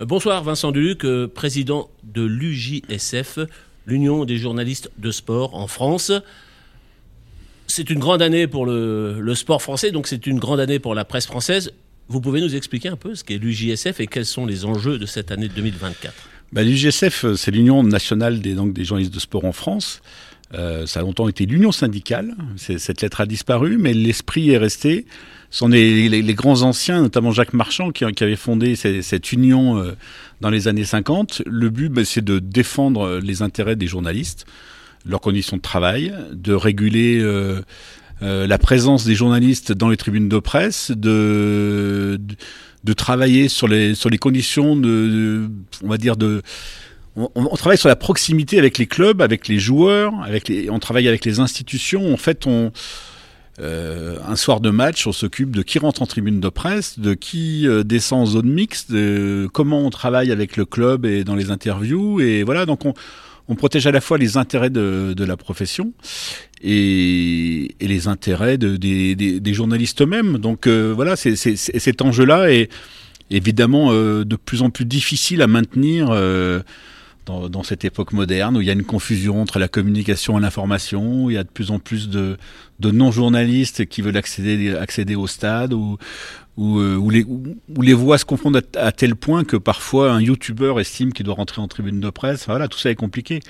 Bonsoir Vincent Duluc, euh, président de l'UJSF, l'Union des journalistes de sport en France. C'est une grande année pour le, sport français, donc c'est une grande année pour la presse française. Vous pouvez nous expliquer un peu ce qu'est l'UJSF et quels sont les enjeux de cette année 2024 bah, L'UJSF, euh, c'est l'Union nationale des journalistes de sport en France. Euh, ça a longtemps été l'union syndicale. Cette lettre a disparu, mais l'esprit est resté. Ce sont les, grands anciens, notamment Jacques Marchand, qui, qui avait fondé cette, union euh, dans les années 50. Le but, bah, c'est de défendre les intérêts des journalistes, leurs conditions de travail, de réguler euh, la présence des journalistes dans les tribunes de presse, de, travailler sur les, sur les conditions de on va dire, de on, travaille sur la proximité avec les clubs, avec les joueurs, avec les, on travaille avec les institutions. En fait, euh, un soir de match, on s'occupe de qui rentre en tribune de presse, de qui euh, descend en zone mixte, de comment on travaille avec le club et dans les interviews. Et voilà, donc on, protège à la fois les intérêts de, la profession et, les intérêts de, des, journalistes eux-mêmes. Donc euh, voilà, c'est, c'est, cet enjeu-là est évidemment de plus en plus difficile à maintenir dans, cette époque moderne où il y a une confusion entre la communication et l'information, où il y a de plus en plus de, non-journalistes qui veulent accéder, accéder au stade, où, où, les, voix se confondent à, à tel point que parfois un youtubeur estime qu'il doit rentrer en tribune de presse. Voilà, tout ça est compliqué.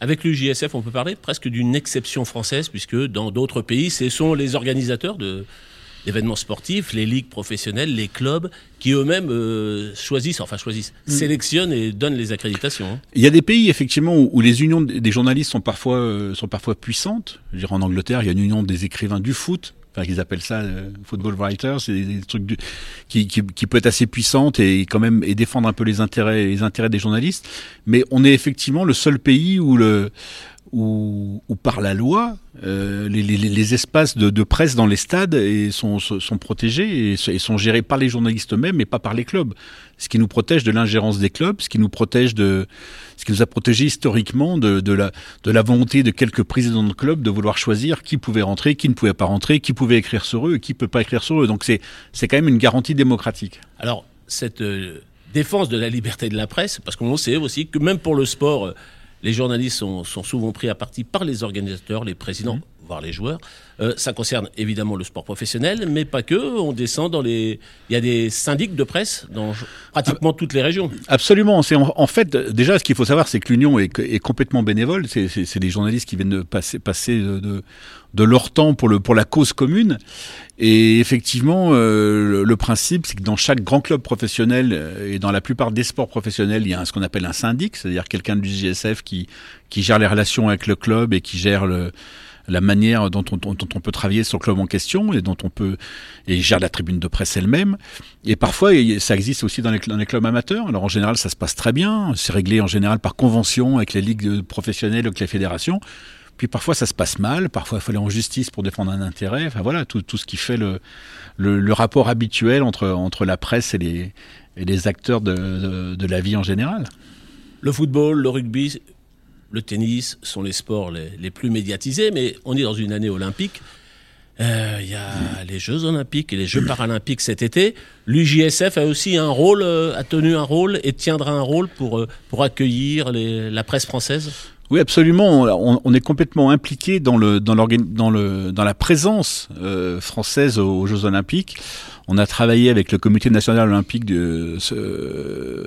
Avec l'UJSF, on peut parler presque d'une exception française, puisque dans d'autres pays, ce sont les organisateurs de, d'événements sportifs, les ligues professionnelles, les clubs, qui eux-mêmes euh, choisissent, enfin choisissent, mmh. sélectionnent et donnent les accréditations. Hein. Il y a des pays effectivement où, où les unions des journalistes sont parfois euh, sont parfois puissantes. Je veux dire, en Angleterre, il y a une union des écrivains du foot. Enfin, qu'ils appellent ça euh, football writers, c'est des, des, trucs du, qui, qui, qui, peut être assez puissante et quand même et défendre un peu les intérêts les intérêts des journalistes. Mais on est effectivement le seul pays où le où, où, par la loi, euh, les, espaces de, presse dans les stades et sont, sont protégés et, sont gérés par les journalistes eux-mêmes et pas par les clubs. Ce qui nous protège de l'ingérence des clubs, ce qui nous protège de, ce qui nous a protégé historiquement de, la, volonté de quelques présidents de clubs de vouloir choisir qui pouvait rentrer, qui ne pouvait pas rentrer, qui pouvait écrire sur eux et qui peut pas écrire sur eux. Donc c'est, c'est quand même une garantie démocratique. Alors cette euh, défense de la liberté de la presse, parce qu'on sait aussi que même pour le sport, les journalistes sont, souvent pris à partie par les organisateurs, les présidents, mmh. Voire les joueurs. Euh, ça concerne évidemment le sport professionnel, mais pas que. On descend dans les. Il y a des syndics de presse dans pratiquement toutes les régions. Absolument. C'est en, fait déjà ce qu'il faut savoir, c'est que l'union est, complètement bénévole. C'est des journalistes qui viennent de passer, passer de, de, leur temps pour le pour la cause commune. Et effectivement, euh, le, principe, c'est que dans chaque grand club professionnel euh, et dans la plupart des sports professionnels, il y a ce qu'on appelle un syndic, c'est-à-dire quelqu'un du JSF qui qui gère les relations avec le club et qui gère le la manière dont on, peut travailler sur le club en question et dont on peut et gère la tribune de presse elle-même. Et parfois, ça existe aussi dans les, clubs amateurs. Alors en général, ça se passe très bien. C'est réglé en général par convention avec les ligues professionnelles, avec les fédérations. Puis parfois ça se passe mal, parfois il faut aller en justice pour défendre un intérêt. Enfin voilà, tout, ce qui fait le, rapport habituel entre, la presse et les, acteurs de la vie en général. Le football, le rugby, le tennis sont les sports les, plus médiatisés, mais on est dans une année olympique. Il euh, y a les Jeux olympiques et les Jeux paralympiques cet été. L'UJSF a aussi un rôle, euh, a tenu un rôle et tiendra un rôle pour, euh, pour accueillir la presse française oui, absolument. On, est complètement impliqué dans, le, dans, dans, le, dans la présence française aux, Jeux Olympiques. On a travaillé avec le Comité national olympique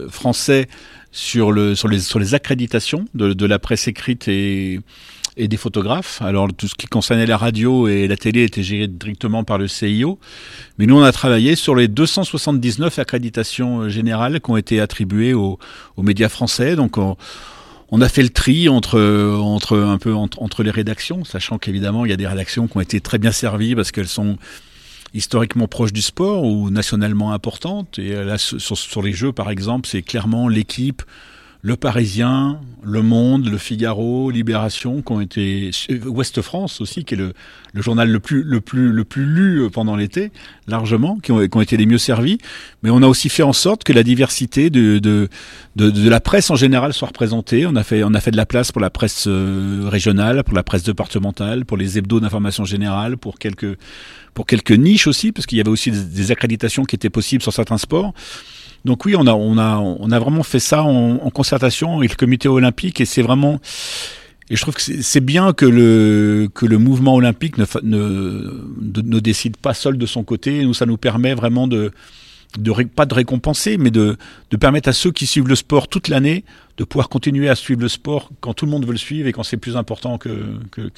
français sur, le, sur, les, sur les accréditations de, de la presse écrite et, et des photographes. Alors tout ce qui concernait la radio et la télé était géré directement par le CIO. Mais nous, on a travaillé sur les 279 accréditations générales qui ont été attribuées aux, aux médias français. Donc on, on a fait le tri entre entre un peu entre, entre les rédactions, sachant qu'évidemment il y a des rédactions qui ont été très bien servies parce qu'elles sont historiquement proches du sport ou nationalement importantes. Et là, sur, sur les jeux, par exemple, c'est clairement l'équipe, le Parisien, Le Monde, Le Figaro, Libération, qui ont été Ouest France aussi, qui est le, le journal le plus le plus le plus lu pendant l'été, largement, qui ont, qui ont, été les mieux servis. Mais on a aussi fait en sorte que la diversité de de, de, de la presse en général soit représentée. On a fait on a fait de la place pour la presse euh, régionale, pour la presse départementale, pour les hebdos d'information générale, pour quelques pour quelques niches aussi, parce qu'il y avait aussi des, des accréditations qui étaient possibles sur certains sports. Donc oui, on a, on a, on a vraiment fait ça en, concertation avec le comité olympique et c'est vraiment, et je trouve que c'est bien que le, que le mouvement olympique ne, ne, ne, décide pas seul de son côté. Nous, ça nous permet vraiment de, de pas de récompenser, mais de, de permettre à ceux qui suivent le sport toute l'année de pouvoir continuer à suivre le sport quand tout le monde veut le suivre et quand c'est plus important que, que,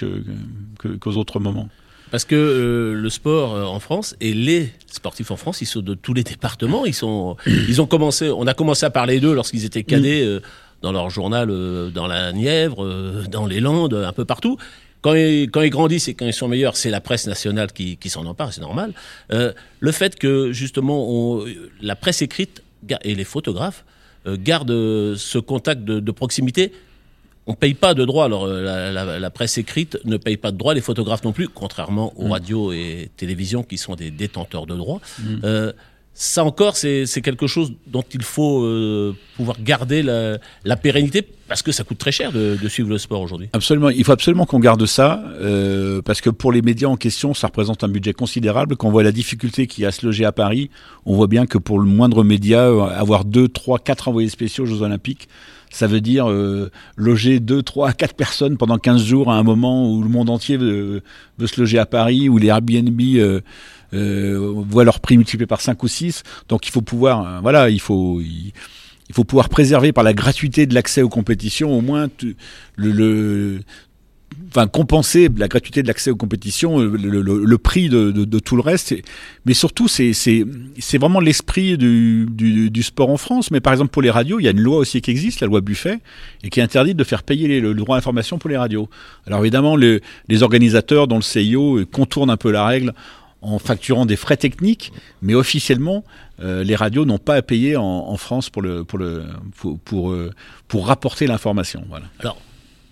que, qu'aux autres moments. Parce que euh, le sport euh, en France et les sportifs en France, ils sont de tous les départements. Ils sont, ils ont commencé. On a commencé à parler d'eux lorsqu'ils étaient cadets euh, dans leur journal, dans la Nièvre, dans les Landes, un peu partout. Quand ils, quand ils grandissent et quand ils sont meilleurs, c'est la presse nationale qui, qui s'en empare, c'est normal. le fait que justement on, la presse écrite et les photographes gardent ce contact de, de proximité on paye pas de droits. Alors euh, la, presse écrite ne paye pas de droits, les photographes non plus, contrairement aux mm. radios et télévisions qui sont des détenteurs de droits. Mm. Euh, ça encore, c'est quelque chose dont il faut euh, pouvoir garder la, pérennité parce que ça coûte très cher de, suivre le sport aujourd'hui. Absolument, il faut absolument qu'on garde ça parce que pour les médias en question, ça représente un budget considérable. Quand on voit la difficulté qu'il y a à se loger à Paris, on voit bien que pour le moindre média, avoir deux, trois, quatre envoyés spéciaux aux Jeux Olympiques, ça veut dire euh, loger 2, 3, 4 personnes pendant 15 jours à un moment où le monde entier veut, se loger à Paris, où les Airbnb euh, euh, voient leur prix multiplié par 5 ou 6. Donc il faut pouvoir, voilà, il faut... Il, faut pouvoir préserver par la gratuité de l'accès aux compétitions au moins le, le, enfin compenser la gratuité de l'accès aux compétitions, le, le, prix de, tout le reste. Mais surtout, c'est vraiment l'esprit du, sport en France. Mais par exemple pour les radios, il y a une loi aussi qui existe, la loi Buffet, et qui interdit de faire payer le, droit à l'information pour les radios. Alors évidemment, les organisateurs dans le CIO contournent un peu la règle en facturant des frais techniques, mais officiellement, euh, les radios n'ont pas à payer en, France pour euh, rapporter l'information. Voilà.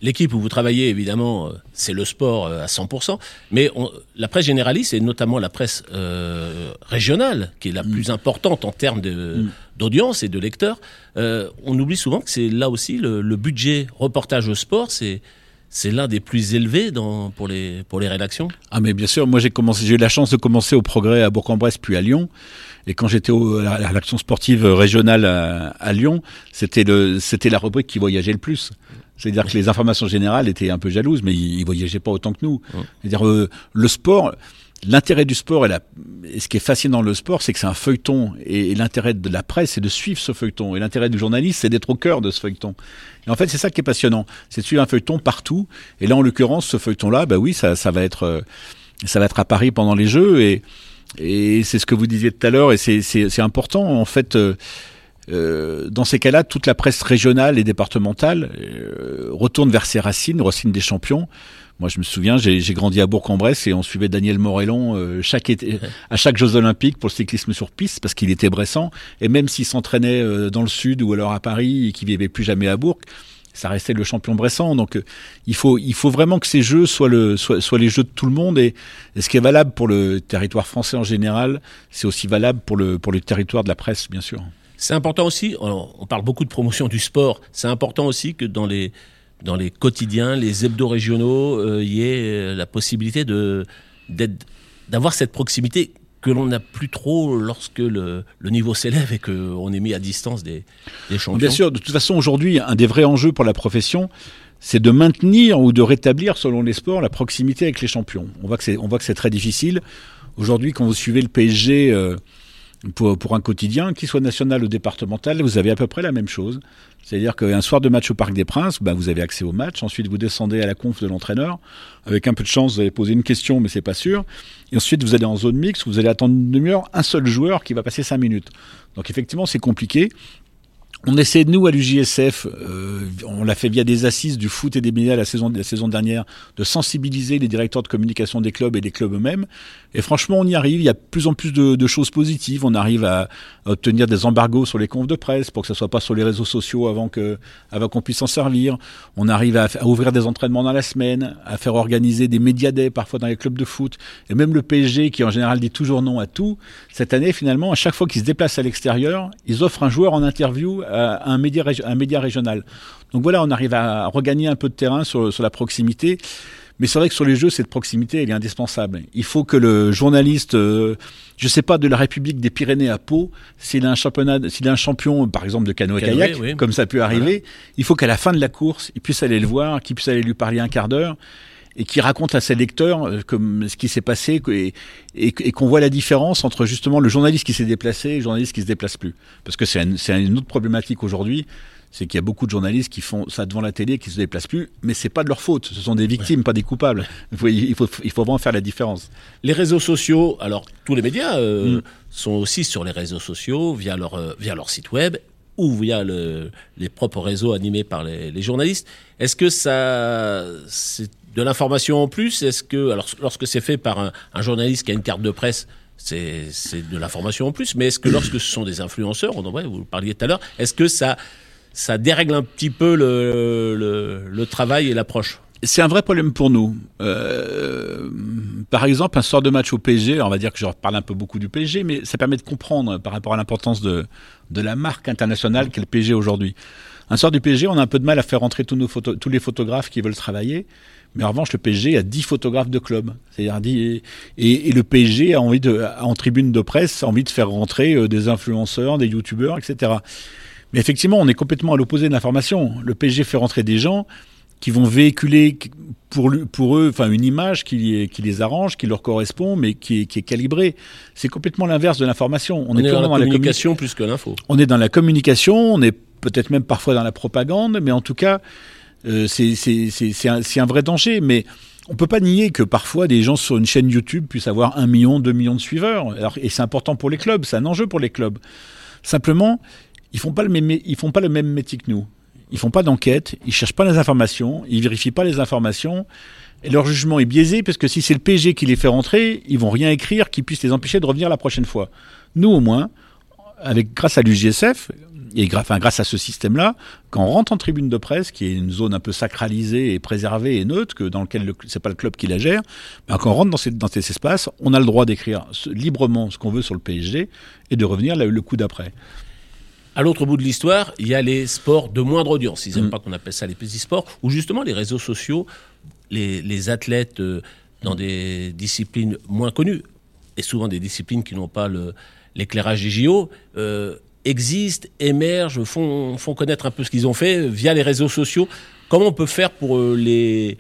L'équipe où vous travaillez, évidemment, euh, c'est le sport euh, à 100%, mais la presse généraliste, et notamment la presse euh, régionale, qui est la mm. plus importante en termes mm. d'audience et de lecteurs, on oublie souvent que c'est là aussi le, budget reportage au sport, c'est c'est l'un des plus élevés dans, pour, les, pour les rédactions Ah mais bien sûr, moi j'ai commencé, j'ai eu la chance de commencer au Progrès à Bourg-en-Bresse puis à Lyon. Et quand j'étais à la rédaction sportive régionale à, à Lyon, c'était le, c'était la rubrique qui voyageait le plus. C'est-à-dire que les informations générales étaient un peu jalouses, mais ils, voyageaient pas autant que nous. C'est-à-dire euh, le sport, l'intérêt du sport et, la, ce qui est fascinant dans le sport, c'est que c'est un feuilleton. Et, l'intérêt de la presse, c'est de suivre ce feuilleton. Et l'intérêt du journaliste, c'est d'être au cœur de ce feuilleton. Et en fait, c'est ça qui est passionnant. C'est de suivre un feuilleton partout. Et là, en l'occurrence, ce feuilleton-là, bah oui, ça, va être, euh, ça va être à Paris pendant les Jeux. Et, c'est ce que vous disiez tout à l'heure. Et c'est important. En fait, euh, euh, dans ces cas-là, toute la presse régionale et départementale retourne vers ses racines, racines des champions. Moi, je me souviens, j'ai grandi à Bourg-en-Bresse et on suivait Daniel Morellon euh, chaque été, à chaque Jeux Olympiques pour le cyclisme sur piste parce qu'il était bressant. Et même s'il s'entraînait dans le sud ou alors à Paris et qu'il vivait plus jamais à Bourg, ça restait le champion bressant. Donc, il faut, il faut vraiment que ces jeux soient, le, soient, soient les jeux de tout le monde. Et, et, ce qui est valable pour le territoire français en général, c'est aussi valable pour le, pour le territoire de la presse, bien sûr. C'est important aussi, on parle beaucoup de promotion du sport, c'est important aussi que dans les, dans les quotidiens, les hebdos régionaux, euh, il y ait euh, la possibilité de, d'avoir cette proximité que l'on n'a plus trop lorsque le, le niveau s'élève et qu'on est mis à distance des, des champions. Bien sûr, de toute façon, aujourd'hui, un des vrais enjeux pour la profession, c'est de maintenir ou de rétablir, selon les sports, la proximité avec les champions. On voit que c'est, on voit que c'est très difficile. Aujourd'hui, quand vous suivez le PSG, euh, pour, pour un quotidien, qu'il soit national ou départemental, vous avez à peu près la même chose. C'est-à-dire qu'un soir de match au Parc des Princes, ben vous avez accès au match. Ensuite, vous descendez à la conf de l'entraîneur. Avec un peu de chance, vous allez poser une question, mais c'est pas sûr. Et ensuite, vous allez en zone mixte, vous allez attendre une demi-heure, un seul joueur qui va passer cinq minutes. Donc effectivement, c'est compliqué. On essaie, nous, à l'UJSF, euh, on l'a fait via des assises du foot et des médias la saison, la saison dernière, de sensibiliser les directeurs de communication des clubs et des clubs eux-mêmes. Et franchement, on y arrive. Il y a de plus en plus de, de choses positives. On arrive à, à, obtenir des embargos sur les confs de presse pour que ça soit pas sur les réseaux sociaux avant que, avant qu'on puisse s'en servir. On arrive à, à, ouvrir des entraînements dans la semaine, à faire organiser des médias parfois dans les clubs de foot. Et même le PSG, qui en général dit toujours non à tout, cette année, finalement, à chaque fois qu'ils se déplacent à l'extérieur, ils offrent un joueur en interview un média, un média régional. Donc voilà, on arrive à regagner un peu de terrain sur, sur la proximité. Mais c'est vrai que sur les jeux, cette proximité, elle est indispensable. Il faut que le journaliste, euh, je sais pas, de la République des Pyrénées à Pau, s'il a un championnat, s'il a un champion, par exemple, de canoë-kayak, comme ça peut arriver, il faut qu'à la fin de la course, il puisse aller le voir, qu'il puisse aller lui parler un quart d'heure et qui raconte à ses lecteurs euh, comme ce qui s'est passé et, et, qu'on voit la différence entre justement le journaliste qui s'est déplacé et le journaliste qui se déplace plus. Parce que c'est une autre problématique aujourd'hui c'est qu'il y a beaucoup de journalistes qui font ça devant la télé, qui se déplacent plus, mais c'est pas de leur faute. Ce sont des victimes, pas des coupables. Il faut, il faut, vraiment faire la différence. Les réseaux sociaux, alors tous les médias euh, mm. sont aussi sur les réseaux sociaux via leur euh, via leur site web ou via le, les propres réseaux animés par les, les journalistes. Est-ce que ça c'est de l'information en plus? Est-ce que alors lorsque c'est fait par un, un journaliste qui a une carte de presse c'est de l'information en plus, mais est-ce que lorsque ce sont des influenceurs, on devrait, vous parliez tout à l'heure, est-ce que ça, ça dérègle un petit peu le, le, travail et l'approche. C'est un vrai problème pour nous. Euh, par exemple, un sort de match au PSG, on va dire que je reparle un peu beaucoup du PSG, mais ça permet de comprendre par rapport à l'importance de, de la marque internationale qu'est le PSG aujourd'hui. Un sort du PSG, on a un peu de mal à faire rentrer tous, nos photos, tous les photographes qui veulent travailler. Mais en revanche, le PSG a 10 photographes de club. C'est-à-dire et, et, le PSG a envie de, en tribune de presse, a envie de faire rentrer euh, des influenceurs, des youtubeurs, etc. Mais effectivement, on est complètement à l'opposé de l'information. Le PSG fait rentrer des gens qui vont véhiculer pour, pour eux enfin une image qui, qui les arrange, qui leur correspond, mais qui est, qui est calibrée. C'est complètement l'inverse de l'information. On, est, dans, la communication plus que l'info. On est dans la communication, on est peut-être même parfois dans la propagande, mais en tout cas, euh, c'est un, un vrai danger. Mais on peut pas nier que parfois des gens sur une chaîne YouTube puissent avoir un million, deux millions de suiveurs. Alors, et c'est important pour les clubs, c'est un enjeu pour les clubs. Simplement, ils font pas le même, ils font pas le même métier que nous. Ils font pas d'enquête, ils cherchent pas les informations, ils vérifient pas les informations. Et leur jugement est biaisé parce que si c'est le PG qui les fait rentrer, ils vont rien écrire qui puisse les empêcher de revenir la prochaine fois. Nous, au moins, avec grâce à l'UGSF et grâce, à ce système-là, quand on rentre en tribune de presse, qui est une zone un peu sacralisée et préservée et neutre, que dans lequel c'est pas le club qui la gère, ben quand on rentre dans ces, dans on a le droit d'écrire librement ce qu'on veut sur le PSG et de revenir là, le coup d'après. À l'autre bout de l'histoire, il y a les sports de moindre audience. Ils n'aiment mm. pas qu'on appelle ça les petits sports, où justement les réseaux sociaux, les, athlètes euh, dans des disciplines moins connues, et souvent des disciplines qui n'ont pas l'éclairage des JO, euh, existent, émergent, font, font connaître un peu ce qu'ils ont fait via les réseaux sociaux. Comment on peut faire pour euh, les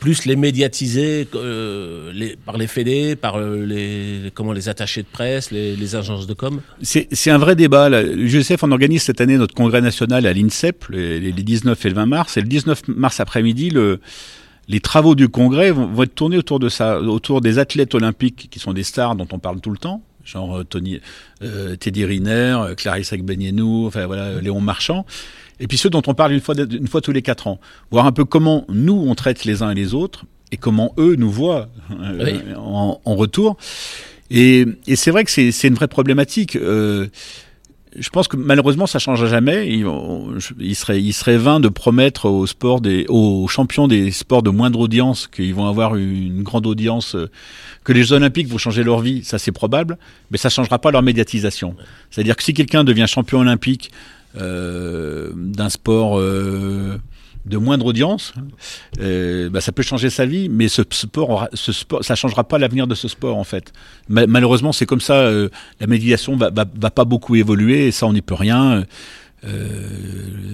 plus les médiatiser euh, les, par les fédés, par euh, les, comment, les attachés de presse, les, les agences de com C'est un vrai débat. L'UGSF, on organise cette année notre congrès national à l'INSEP, les, les, 19 et le 20 mars. Et le 19 mars après-midi, le, les travaux du congrès vont, vont, être tournés autour de ça, autour des athlètes olympiques qui sont des stars dont on parle tout le temps, genre euh, Tony, euh, Teddy Riner, Clarisse Agbenienou, enfin voilà, Léon Marchand et puis ceux dont on parle une fois, une fois tous les quatre ans. Voir un peu comment nous, on traite les uns et les autres, et comment eux nous voient euh, en, en, retour. Et, et c'est vrai que c'est une vraie problématique. Euh, je pense que malheureusement ça changera jamais. Il, il, serait, il serait vain de promettre aux sports des, aux champions des sports de moindre audience qu'ils vont avoir une grande audience, euh, que les Jeux Olympiques vont changer leur vie. Ça c'est probable, mais ça changera pas leur médiatisation. C'est-à-dire que si quelqu'un devient champion olympique d'un sport euh, de moindre audience, euh, bah, ça peut changer sa vie, mais ce sport, ce sport, ça changera pas l'avenir de ce sport en fait. malheureusement, c'est comme ça. Euh, la médiation va, va, va, pas beaucoup évoluer, et ça, on n'y peut rien. Euh,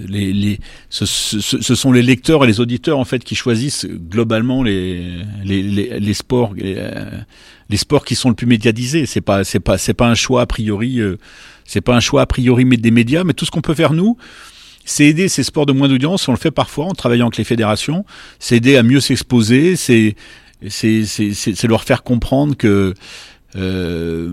les, les, ce, ce, ce, sont les lecteurs et les auditeurs en fait qui choisissent globalement les, les, les, les sports, les, sports qui sont le plus médiatisés. C'est pas, c'est pas, c'est pas un choix a priori. C'est pas un choix a priori des médias, mais tout ce qu'on peut faire nous, c'est aider ces sports de moins d'audience. On le fait parfois en travaillant avec les fédérations. C'est aider à mieux s'exposer. C'est c'est leur faire comprendre que euh,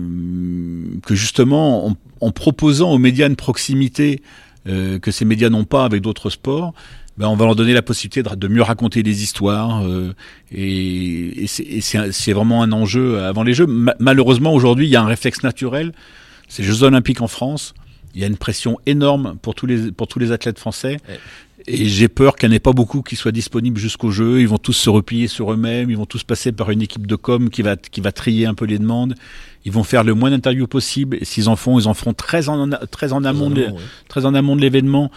que justement en, en, proposant aux médias une proximité euh, que ces médias n'ont pas avec d'autres sports, ben on va leur donner la possibilité de, de mieux raconter des histoires. Euh, et, et c'est vraiment un enjeu avant les Jeux. malheureusement, aujourd'hui, il y a un réflexe naturel ces Jeux Olympiques en France, il y a une pression énorme pour tous les, pour tous les athlètes français. Et j'ai peur qu'il n'y en ait pas beaucoup qui soient disponibles jusqu'au jeu. Ils vont tous se replier sur eux-mêmes. Ils vont tous passer par une équipe de com qui va, qui va trier un peu les demandes. Ils vont faire le moins d'interviews possible. Et s'ils en font, ils en feront très en, très en amont, de, très en amont de l'événement.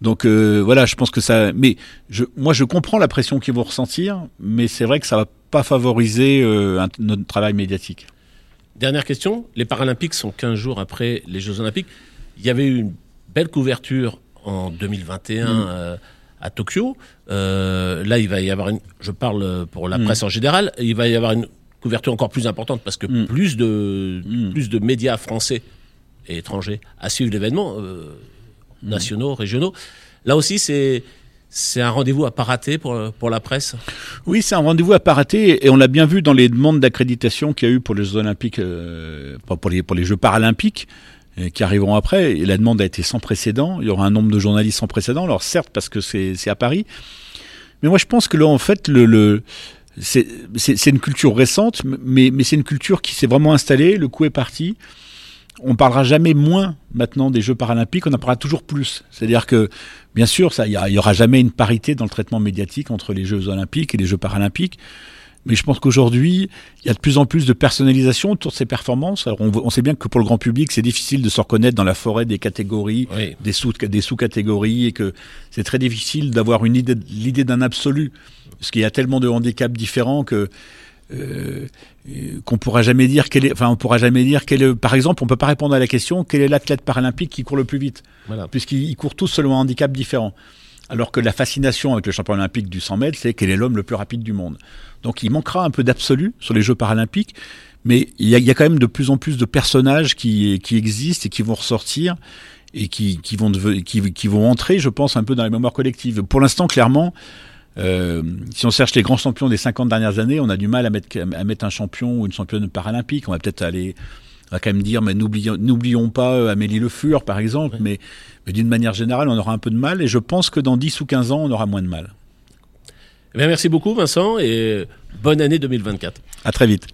Donc euh, voilà, je pense que ça. Mais je, moi, je comprends la pression qu'ils vont ressentir, mais c'est vrai que ça va pas favoriser euh, un- notre travail médiatique. Dernière question. Les Paralympiques sont 15 jours après les Jeux Olympiques. Il y avait eu une belle couverture en 2021 Mm. euh, à Tokyo. Euh, là, il va y avoir une. Je parle pour la Mm. presse en général. Il va y avoir une couverture encore plus importante parce que Mm. plus de plus de médias français et étrangers à suivre l'événement, euh, nationaux, régionaux. Là aussi, c'est c'est un rendez-vous à pas rater pour pour la presse. Oui, c'est un rendez-vous à pas rater, et on l'a bien vu dans les demandes d'accréditation qu'il y a eu pour les Jeux Olympiques, euh, pas pour les pour les Jeux Paralympiques. Qui arriveront après, et la demande a été sans précédent. Il y aura un nombre de journalistes sans précédent. Alors certes, parce que c'est à Paris, mais moi je pense que là en fait le, le c'est une culture récente, mais mais c'est une culture qui s'est vraiment installée. Le coup est parti. On parlera jamais moins maintenant des Jeux paralympiques, on en parlera toujours plus. C'est-à-dire que, bien sûr, il y, a- il y aura jamais une parité dans le traitement médiatique entre les Jeux olympiques et les Jeux paralympiques. Mais je pense qu'aujourd'hui, il y a de plus en plus de personnalisation autour de ces performances. Alors, on, on sait bien que pour le grand public, c'est difficile de se reconnaître dans la forêt des catégories, Oui. des sous des sous-catégories, et que c'est très difficile d'avoir une idée l'idée d'un absolu, parce qu'il y a tellement de handicaps différents que euh, qu'on pourra jamais dire quel est, enfin on pourra jamais dire quel est, par exemple, on peut pas répondre à la question quel est l'athlète paralympique qui court le plus vite, Voilà. puisqu'ils ils courent tous selon un handicap différent. Alors que la fascination avec le champion olympique du 100 mètres, c'est quel est l'homme le plus rapide du monde. Donc il manquera un peu d'absolu sur les Jeux paralympiques, mais il y, a, quand même de plus en plus de personnages qui, existent et qui vont ressortir et qui, vont entrer, je pense, un peu dans la mémoire collective. Pour l'instant, clairement, euh, si on cherche les grands champions des 50 dernières années, on a du mal à mettre, un champion ou une championne paralympique. On va peut-être aller, va quand même dire, mais n'oublions, n'oublions pas euh, Amélie Le Fur, par exemple, Oui. mais, mais d'une manière générale, on aura un peu de mal et je pense que dans 10 ou 15 ans, on aura moins de mal. Eh bien, merci beaucoup, Vincent, et bonne année 2024. À très vite.